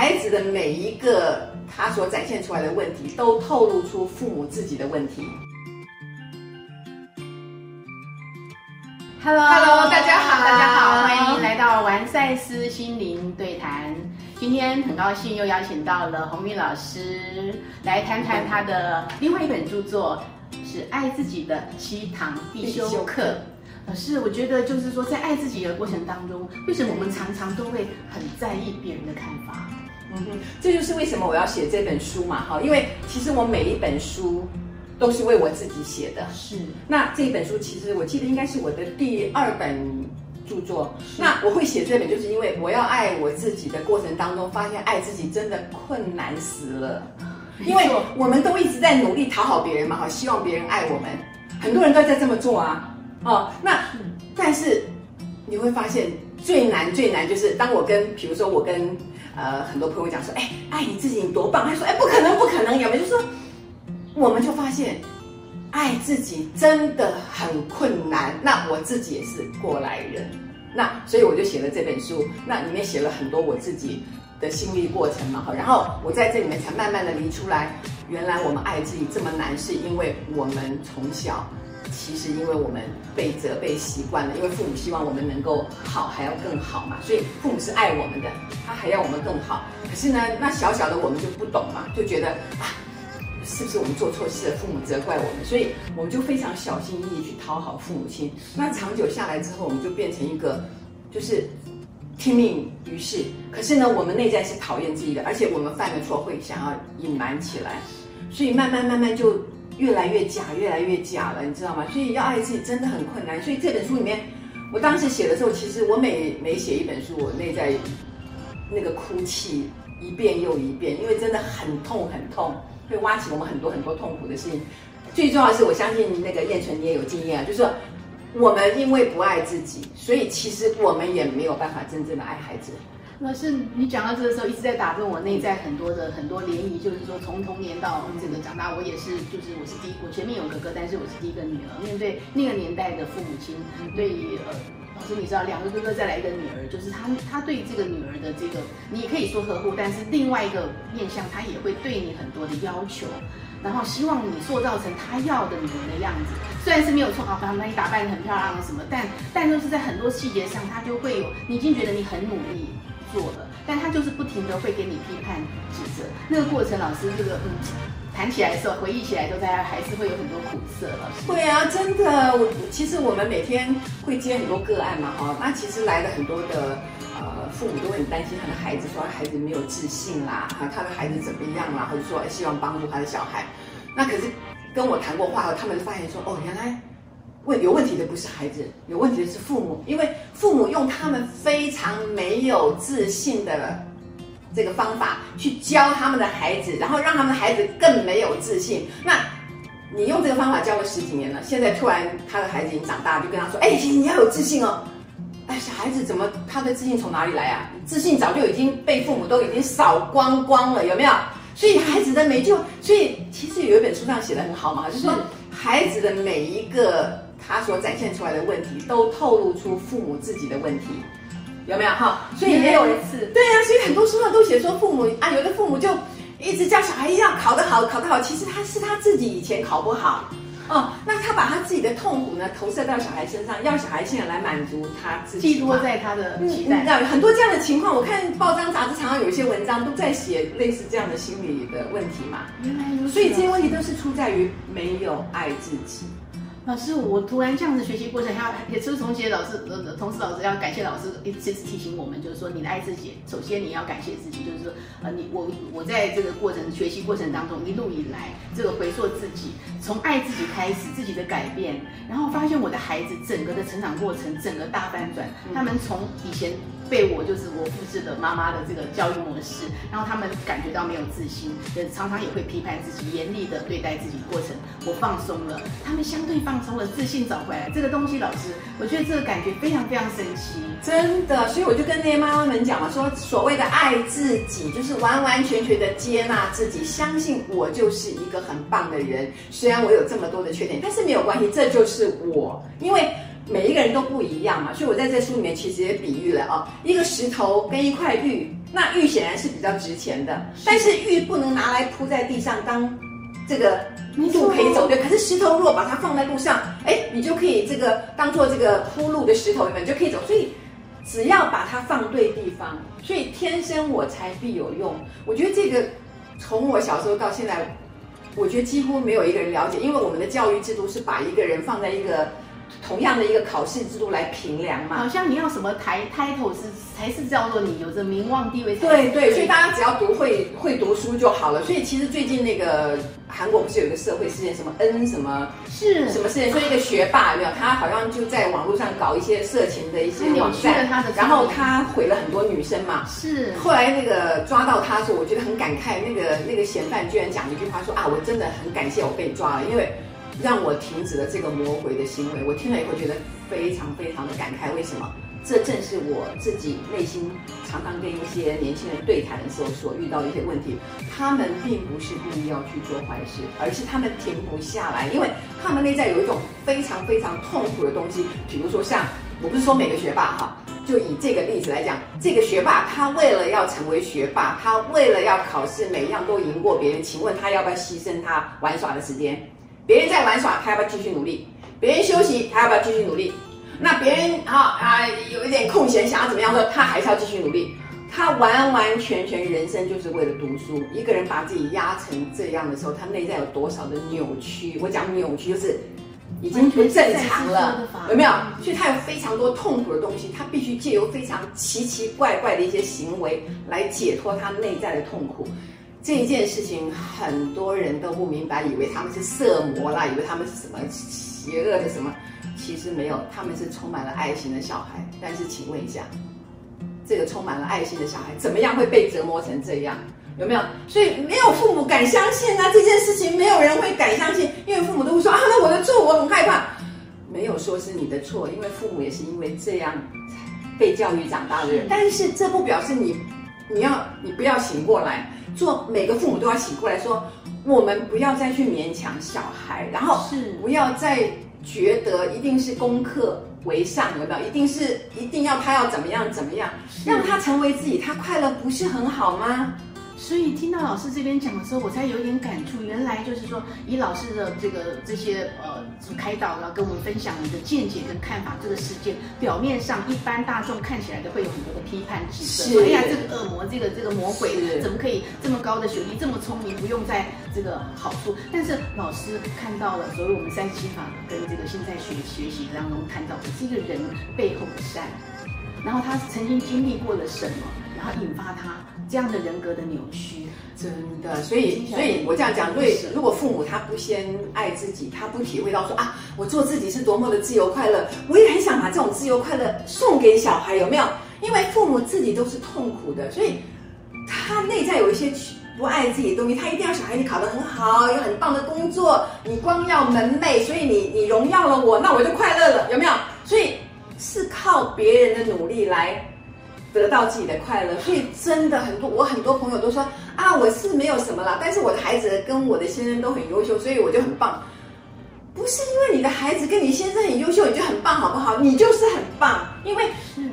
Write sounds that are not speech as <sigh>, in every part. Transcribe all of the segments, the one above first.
孩子的每一个他所展现出来的问题，都透露出父母自己的问题。Hello Hello，大家好，大家好，欢迎来到玩赛斯心灵对谈。今天很高兴又邀请到了红玉老师来谈谈他的另外一本著作，是《爱自己的七堂必修课》。老师，我觉得就是说，在爱自己的过程当中，为什么我们常常都会很在意别人的看法？嗯哼，这就是为什么我要写这本书嘛，哈，因为其实我每一本书都是为我自己写的。是，那这一本书其实我记得应该是我的第二本著作。那我会写这本，就是因为我要爱我自己的过程当中，发现爱自己真的困难死了。因为我们都一直在努力讨好别人嘛，哈，希望别人爱我们，很多人都在这么做啊。哦，那但是你会发现最难最难就是当我跟比如说我跟呃很多朋友讲说，哎，爱你自己你多棒，他说，哎，不可能不可能，有没有？就说我们就发现爱自己真的很困难。那我自己也是过来人，那所以我就写了这本书，那里面写了很多我自己的心历过程嘛，哈，然后我在这里面才慢慢的理出来，原来我们爱自己这么难，是因为我们从小。其实，因为我们被责备习惯了，因为父母希望我们能够好，还要更好嘛，所以父母是爱我们的，他还要我们更好。可是呢，那小小的我们就不懂嘛，就觉得啊，是不是我们做错事了，父母责怪我们，所以我们就非常小心翼翼去讨好父母亲。那长久下来之后，我们就变成一个就是听命于事。可是呢，我们内在是讨厌自己的，而且我们犯了错会想要隐瞒起来，所以慢慢慢慢就。越来越假，越来越假了，你知道吗？所以要爱自己真的很困难。所以这本书里面，我当时写的时候，其实我每每写一本书，我内在那个哭泣一遍又一遍，因为真的很痛很痛，会挖起我们很多很多痛苦的事情。最重要的是，我相信那个燕纯你也有经验啊，就是说我们因为不爱自己，所以其实我们也没有办法真正的爱孩子。那是你讲到这个时候，一直在打动我内在很多的很多涟漪，就是说从童年到这个长大，我也是，就是我是第一，我前面有哥哥，但是我是第一个女儿。面对那个年代的父母亲，对于呃，老师你知道，两个哥哥再来一个女儿，就是他他对这个女儿的这个，你也可以说呵护，但是另外一个面向，他也会对你很多的要求，然后希望你塑造成他要的女人的样子。虽然是没有错，好，把你打扮得很漂亮什么，但但就是在很多细节上，他就会有，你已经觉得你很努力。做了，但他就是不停的会给你批判指责，那个过程，老师这个嗯，谈起来的时候，回忆起来都在，还是会有很多苦涩。老师会啊，真的，我其实我们每天会接很多个案嘛，哈，那其实来了很多的呃父母都很担心他的孩子，说孩子没有自信啦，哈，他的孩子怎么样啦，或者说希望帮助他的小孩，那可是跟我谈过话后，他们发现说，哦，原来。问有问题的不是孩子，有问题的是父母，因为父母用他们非常没有自信的这个方法去教他们的孩子，然后让他们的孩子更没有自信。那你用这个方法教了十几年了，现在突然他的孩子已经长大，就跟他说：“哎，你要有自信哦。”哎，小孩子怎么他的自信从哪里来啊？自信早就已经被父母都已经扫光光了，有没有？所以孩子的美就，所以其实有一本书上写的很好嘛，就是说孩子的每一个。他所展现出来的问题，都透露出父母自己的问题，有没有哈？所以也有一次，对呀，所以很多书上都写说父母啊，有的父母就一直叫小孩要考得好，考得好，其实他是他自己以前考不好哦，那他把他自己的痛苦呢投射到小孩身上，要小孩现在来满足他自己，寄托在他的期待。那很多这样的情况，我看报章杂志常常有一些文章都在写类似这样的心理的问题嘛。原来如此，所以这些问题都是出在于没有爱自己。老师，我突然这样子学习过程，要也是从些老师呃，同时老师要感谢老师一直提醒我们，就是说你的爱自己，首先你要感谢自己，就是说呃，你我我在这个过程学习过程当中一路以来，这个回溯自己，从爱自己开始，自己的改变，然后发现我的孩子整个的成长过程，整个大翻转，他们从以前。被我就是我复制的妈妈的这个教育模式，然后他们感觉到没有自信，常常也会批判自己，严厉的对待自己。过程我放松了，他们相对放松了，自信找回来。这个东西，老师，我觉得这个感觉非常非常神奇，真的。所以我就跟那些妈妈们讲嘛，说所谓的爱自己，就是完完全全的接纳自己，相信我就是一个很棒的人。虽然我有这么多的缺点，但是没有关系，这就是我，因为。每一个人都不一样嘛，所以我在这书里面其实也比喻了哦，一个石头跟一块玉，那玉显然是比较值钱的，但是玉不能拿来铺在地上当这个路可以走对。可是石头如果把它放在路上，哎，你就可以这个当做这个铺路的石头，你们就可以走。所以只要把它放对地方，所以天生我材必有用。我觉得这个从我小时候到现在，我觉得几乎没有一个人了解，因为我们的教育制度是把一个人放在一个。同样的一个考试制度来评量嘛，好像你要什么抬 title 是才是叫做你有着名望地位。对对，所以大家只要读会会读书就好了。所以其实最近那个韩国不是有一个社会事件，什么 N 什么是什么事件？说一个学霸有没有？他好像就在网络上搞一些色情的一些网站，然后他毁了很多女生嘛。是。后来那个抓到他的时候，我觉得很感慨。那个那个嫌犯居然讲一句话说啊，我真的很感谢我被抓了，因为。让我停止了这个魔鬼的行为，我听了以后觉得非常非常的感慨。为什么？这正是我自己内心常常跟一些年轻人对谈的时候所遇到的一些问题。他们并不是故意要去做坏事，而是他们停不下来，因为他们内在有一种非常非常痛苦的东西。比如说，像我不是说每个学霸哈，就以这个例子来讲，这个学霸他为了要成为学霸，他为了要考试每一样都赢过别人，请问他要不要牺牲他玩耍的时间？别人在玩耍，他要不要继续努力？别人休息，他要不要继续努力？那别人啊啊有一点空闲，想要怎么样说，他还是要继续努力。他完完全全人生就是为了读书。一个人把自己压成这样的时候，他内在有多少的扭曲？我讲扭曲就是已经不正常了，有没有？所以他有非常多痛苦的东西，他必须借由非常奇奇怪怪的一些行为来解脱他内在的痛苦。这一件事情，很多人都不明白，以为他们是色魔啦，以为他们是什么邪恶的什么，其实没有，他们是充满了爱心的小孩。但是，请问一下，这个充满了爱心的小孩，怎么样会被折磨成这样？有没有？所以没有父母敢相信啊，这件事情没有人会敢相信，因为父母都会说啊，那我的错，我很害怕。没有说是你的错，因为父母也是因为这样被教育长大的人。但是这不表示你，你要你不要醒过来。做每个父母都要醒过来，说我们不要再去勉强小孩，然后是不要再觉得一定是功课为上，有没有？一定是一定要他要怎么样怎么样，让他成为自己，他快乐不是很好吗？所以听到老师这边讲的时候，我才有点感触。原来就是说，以老师的这个这些呃开导，然后跟我们分享你的见解跟看法，这个世界表面上一般大众看起来都会有很多的批判指责。哎呀，这个恶魔，这个这个魔鬼，怎么可以这么高的学历，这么聪明，不用在这个好处？但是老师看到了，所以我们三七法跟这个现在学学习当中看到的这个人背后的善，然后他曾经经历过了什么，然后引发他。这样的人格的扭曲，真的，所以，所以我这样讲，对，如果父母他不先爱自己，他不体会到说啊，我做自己是多么的自由快乐，我也很想把这种自由快乐送给小孩，有没有？因为父母自己都是痛苦的，所以他内在有一些不爱自己的东西，他一定要小孩你考得很好，有很棒的工作，你光耀门楣，所以你你荣耀了我，那我就快乐了，有没有？所以是靠别人的努力来。得到自己的快乐，所以真的很多，我很多朋友都说啊，我是没有什么啦，但是我的孩子跟我的先生都很优秀，所以我就很棒。不是因为你的孩子跟你先生很优秀，你就很棒，好不好？你就是很棒，因为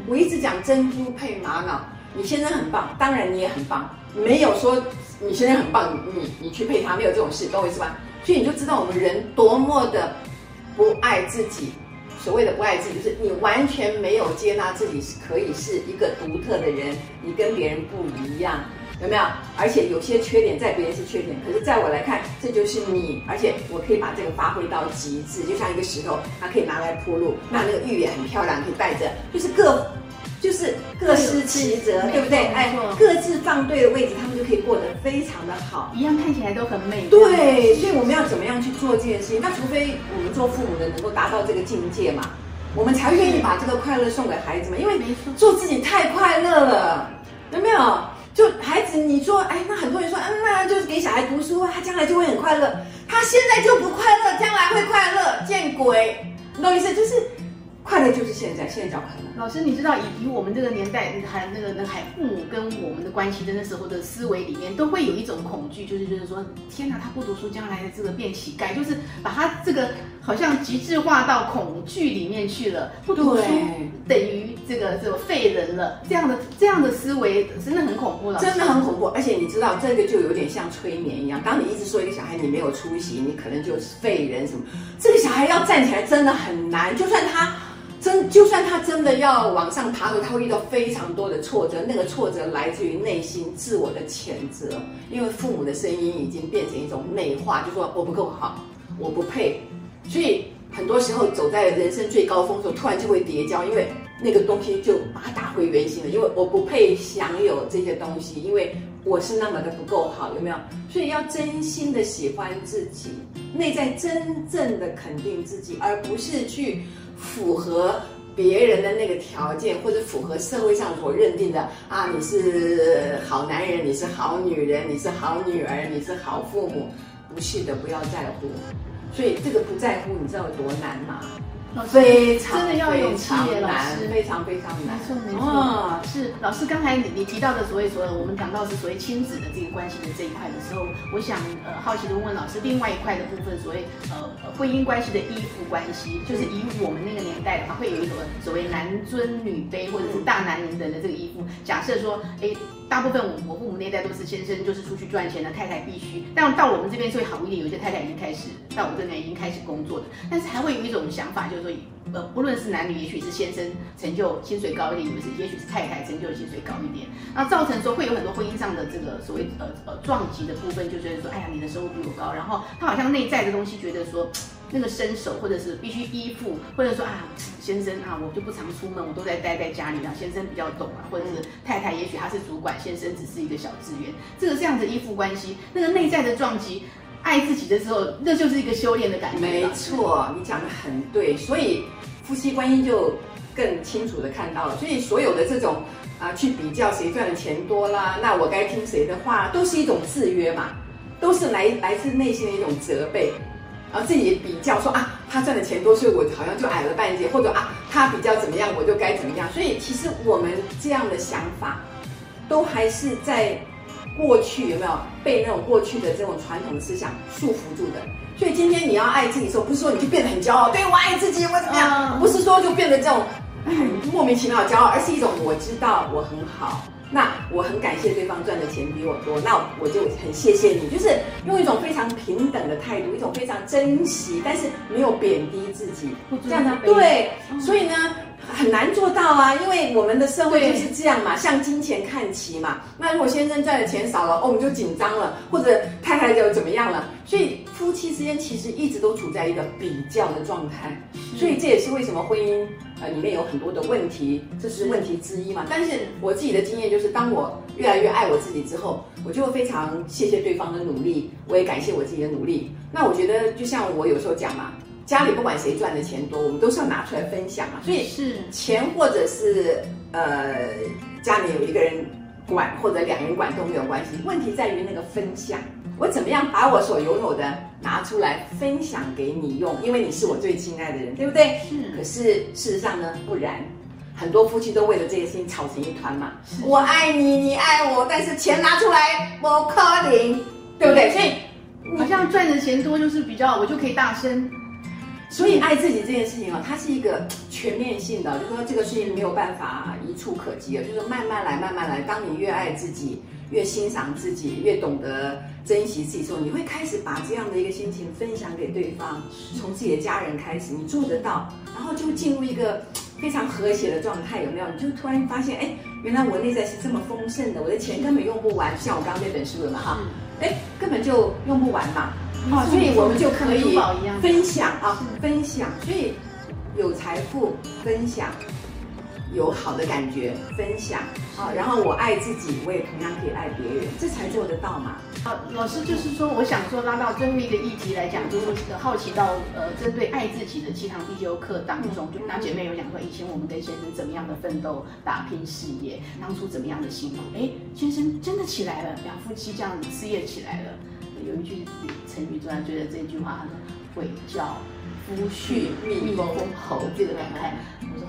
我一直讲珍珠配玛瑙，你先生很棒，当然你也很棒，没有说你先生很棒，你你去配他，没有这种事，懂我意思吧？所以你就知道我们人多么的不爱自己。所谓的不爱自己，就是你完全没有接纳自己是可以是一个独特的人，你跟别人不一样，有没有？而且有些缺点在别人是缺点，可是在我来看，这就是你，而且我可以把这个发挥到极致，就像一个石头，它可以拿来铺路，那那个玉也很漂亮，可以带着，就是各。就是各司其责，对不对？哎，各自放对的位置，他们就可以过得非常的好，一样看起来都很美。对，所以我们要怎么样去做这件事情？那除非我们做父母的能够达到这个境界嘛，我们才愿意把这个快乐送给孩子们。因为做自己太快乐了，有没有？就孩子，你说，哎，那很多人说，嗯，那就是给小孩读书，他将来就会很快乐。他现在就不快乐，将来会快乐？见鬼！懂意思？就是。快乐就是现在，现在叫快乐。老师，你知道以以我们这个年代，还那个那还父母跟我们的关系的那时候的思维里面，都会有一种恐惧，就是就是说，天哪，他不读书，将来的这个变乞丐，就是把他这个好像极致化到恐惧里面去了。不读书等于这个这个废人了，这样的这样的思维真的很恐怖了，真的很恐怖。而且你知道，这个就有点像催眠一样，当你一直说一个小孩你没有出息，你可能就是废人什么，这个小孩要站起来真的很难，就算他。真，就算他真的要往上爬的，他会遇到非常多的挫折。那个挫折来自于内心自我的谴责，因为父母的声音已经变成一种内化，就说我不够好，我不配。所以很多时候走在人生最高峰的时候，突然就会跌跤，因为那个东西就把它打回原形了。因为我不配享有这些东西，因为我是那么的不够好，有没有？所以要真心的喜欢自己，内在真正的肯定自己，而不是去。符合别人的那个条件，或者符合社会上所认定的啊，你是好男人，你是好女人，你是好女儿，你是好父母，不是的，不要在乎。所以这个不在乎，你知道有多难吗？非常真的要有气耶，老师，非常非常难。没错没错，是老师刚才你你提到的所谓所有我们讲到是所谓亲子的这个关系的这一块的时候，我想呃好奇的问问老师，另外一块的部分，所谓呃婚姻关系的依附关系，就是以我们那个年代的话，会有一种所谓男尊女卑或者是大男人等的这个依附。假设说，哎。大部分我我父母那代都是先生就是出去赚钱的，太太必须。但到我们这边会好一点，有些太太已经开始到我这边已经开始工作的，但是还会有一种想法，就是说，呃，不论是男女，也许是先生成就薪水高一点，也是也许是太太成就薪水高一点，那造成说会有很多婚姻上的这个所谓呃呃撞击的部分，就觉得说，哎呀，你的收入比我高，然后他好像内在的东西觉得说。那个伸手，或者是必须依附，或者说啊，先生啊，我就不常出门，我都在待在家里啊。先生比较懂啊，或者是太太，也许他是主管，先生只是一个小职员。这个这样的依附关系，那个内在的撞击，爱自己的时候，那就是一个修炼的感觉。没错，你讲的很对，所以夫妻关系就更清楚的看到了。所以所有的这种啊，去比较谁赚的钱多啦，那我该听谁的话，都是一种制约嘛，都是来来自内心的一种责备。然后自己比较说啊，他赚的钱多，所以我好像就矮了半截，或者啊，他比较怎么样，我就该怎么样。所以其实我们这样的想法，都还是在过去有没有被那种过去的这种传统思想束缚住的。所以今天你要爱自己的时候，不是说你就变得很骄傲，对我爱自己，我怎么样？不是说就变得这种很 <coughs> 莫名其妙的骄傲，而是一种我知道我很好。那我很感谢对方赚的钱比我多，那我就很谢谢你，就是用一种非常平等的态度，一种非常珍惜，但是没有贬低自己这样的对，所以呢很难做到啊，因为我们的社会就是这样嘛，向金钱看齐嘛。那如果先生赚的钱少了，哦，我们就紧张了，或者太太就怎么样了，所以夫妻之间其实一直都处在一个比较的状态，所以这也是为什么婚姻。呃，里面有很多的问题，这是问题之一嘛。但是我自己的经验就是，当我越来越爱我自己之后，我就会非常谢谢对方的努力，我也感谢我自己的努力。那我觉得，就像我有时候讲嘛，家里不管谁赚的钱多，我们都是要拿出来分享嘛。所以是钱或者是呃家里有一个人管或者两人管都没有关系，问题在于那个分享。我怎么样把我所拥有的拿出来分享给你用？因为你是我最亲爱的人，对不对？是。可是事实上呢，不然，很多夫妻都为了这个事情吵成一团嘛。我爱你，你爱我，但是钱拿出来我可怜，对不对？所以好像赚的钱多就是比较，我就可以大声。所以爱自己这件事情啊，它是一个全面性的，就是说这个事情没有办法一触可及的，就是慢慢来，慢慢来。当你越爱自己。越欣赏自己，越懂得珍惜自己，时候你会开始把这样的一个心情分享给对方，从自己的家人开始，你做得到，然后就进入一个非常和谐的状态，有没有？你就突然发现，哎，原来我内在是这么丰盛的，我的钱根本用不完，像我刚刚那本书了嘛，哈，哎，根本就用不完嘛，啊，所以我们就可以分享啊，分享，所以有财富分享。有好的感觉分享，好，然后我爱自己，我也同样可以爱别人，这才做得到嘛。好，老师就是说，我想说拉到最后一个议题来讲，就是好奇到呃，针对爱自己的七堂必修课当中，就那姐妹有讲说，以前我们跟先生怎么样的奋斗打拼事业，当初怎么样的辛苦，哎，先生真的起来了，两夫妻这样事业起来了。有一句成语突然觉得这句话，鬼叫。夫婿蜜蜂侯这个感慨。我说，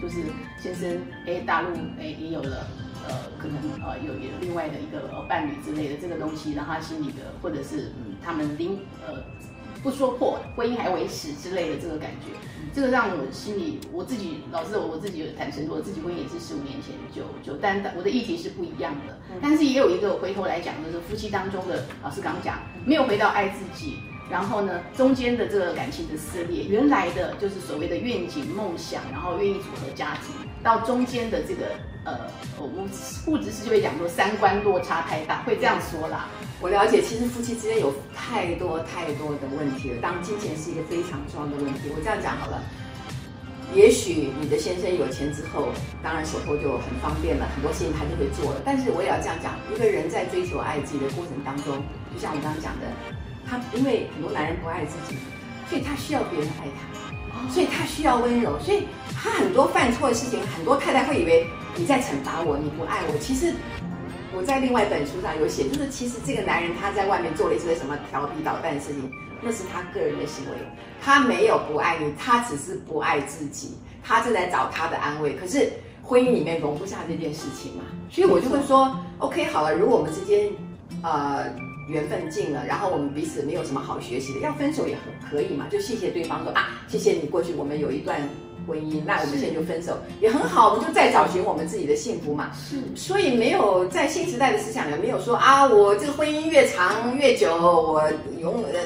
就是先生，哎，大陆哎也有了，呃，可能呃有有另外的一个伴侣之类的这个东西，让他心里的或者是嗯他们临呃不说破，婚姻还维持之类的这个感觉，这个让我心里我自己老实我自己有坦诚说，我自己婚姻也是十五年前就就，但我的议题是不一样的，但是也有一个回头来讲，就是夫妻当中的老师刚讲，没有回到爱自己。然后呢，中间的这个感情的撕裂，原来的就是所谓的愿景梦想，然后愿意组合家庭，到中间的这个呃，我们物质是就会讲说三观落差太大，会这样说啦。我了解，其实夫妻之间有太多太多的问题了。当金钱是一个非常重要的问题，我这样讲好了。也许你的先生有钱之后，当然手头就很方便了，很多事情他就会做了。但是我也要这样讲，一个人在追求爱自己的过程当中，就像我刚刚讲的。他因为很多男人不爱自己，所以他需要别人爱他，所以他需要温柔，所以他很多犯错的事情，很多太太会以为你在惩罚我，你不爱我。其实我在另外一本书上有写，就是其实这个男人他在外面做了一些什么调皮捣蛋的事情，那是他个人的行为，他没有不爱你，他只是不爱自己，他正在找他的安慰。可是婚姻里面容不下这件事情嘛，所以我就会说，OK，好了，如果我们之间，呃。缘分尽了，然后我们彼此没有什么好学习的，要分手也很可以嘛，就谢谢对方说啊，谢谢你过去我们有一段婚姻，那我们现在就分手也很好，我们就再找寻我们自己的幸福嘛。是，所以没有在新时代的思想里没有说啊，我这个婚姻越长越久，我永远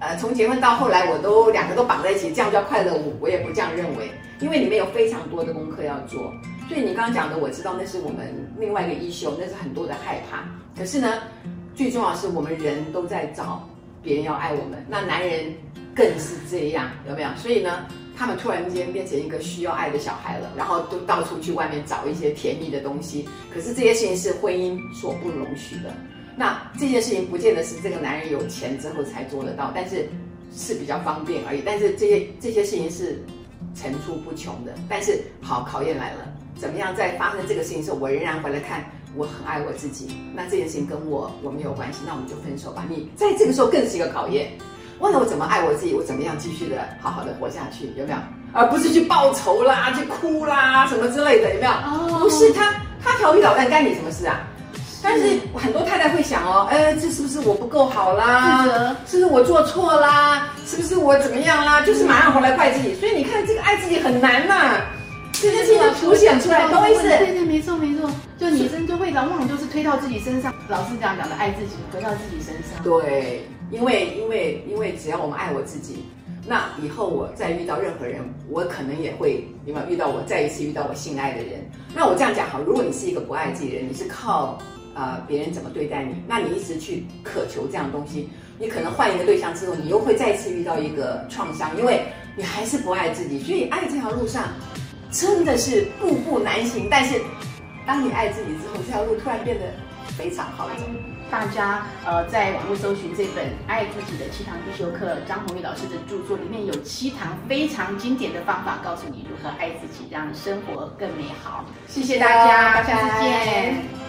呃从结婚到后来我都两个都绑在一起，这样叫快乐？我我也不这样认为，因为里面有非常多的功课要做。所以你刚刚讲的，我知道那是我们另外一个衣袖，那是很多的害怕。可是呢？最重要是我们人都在找别人要爱我们，那男人更是这样，有没有？所以呢，他们突然间变成一个需要爱的小孩了，然后都到处去外面找一些甜蜜的东西。可是这些事情是婚姻所不容许的。那这件事情不见得是这个男人有钱之后才做得到，但是是比较方便而已。但是这些这些事情是层出不穷的。但是好，考验来了，怎么样在发生这个事情时候，我仍然回来看。我很爱我自己，那这件事情跟我我没有关系，那我们就分手吧。你在这个时候更是一个考验，问了我怎么爱我自己，我怎么样继续的好好的活下去，有没有？而不是去报仇啦，去哭啦，什么之类的，有没有？哦，不是他，他调皮捣蛋干你什么事啊？但是很多太太会想哦，哎，这是不是我不够好啦？是不是我做错啦？是不是我怎么样啦？就是马上回来怪自己。所以你看，这个爱自己很难呐。这件事情凸显出来，懂我意思？对对，没错没错。就女生就会往往就是推到自己身上，老是这样讲的，爱自己，回到自己身上。对，因为因为因为只要我们爱我自己，那以后我再遇到任何人，我可能也会有没有遇到我再一次遇到我心爱的人。那我这样讲好，如果你是一个不爱自己的人，你是靠呃别人怎么对待你，那你一直去渴求这样东西，你可能换一个对象之后，你又会再次遇到一个创伤，因为你还是不爱自己。所以爱这条路上。真的是步步难行，但是当你爱自己之后，这条路突然变得非常好走。大家呃，在网络搜寻这本《爱自己的七堂必修课》，张宏宇老师的著作里面有七堂非常经典的方法，告诉你如何爱自己，让生活更美好。谢谢大家，下次见。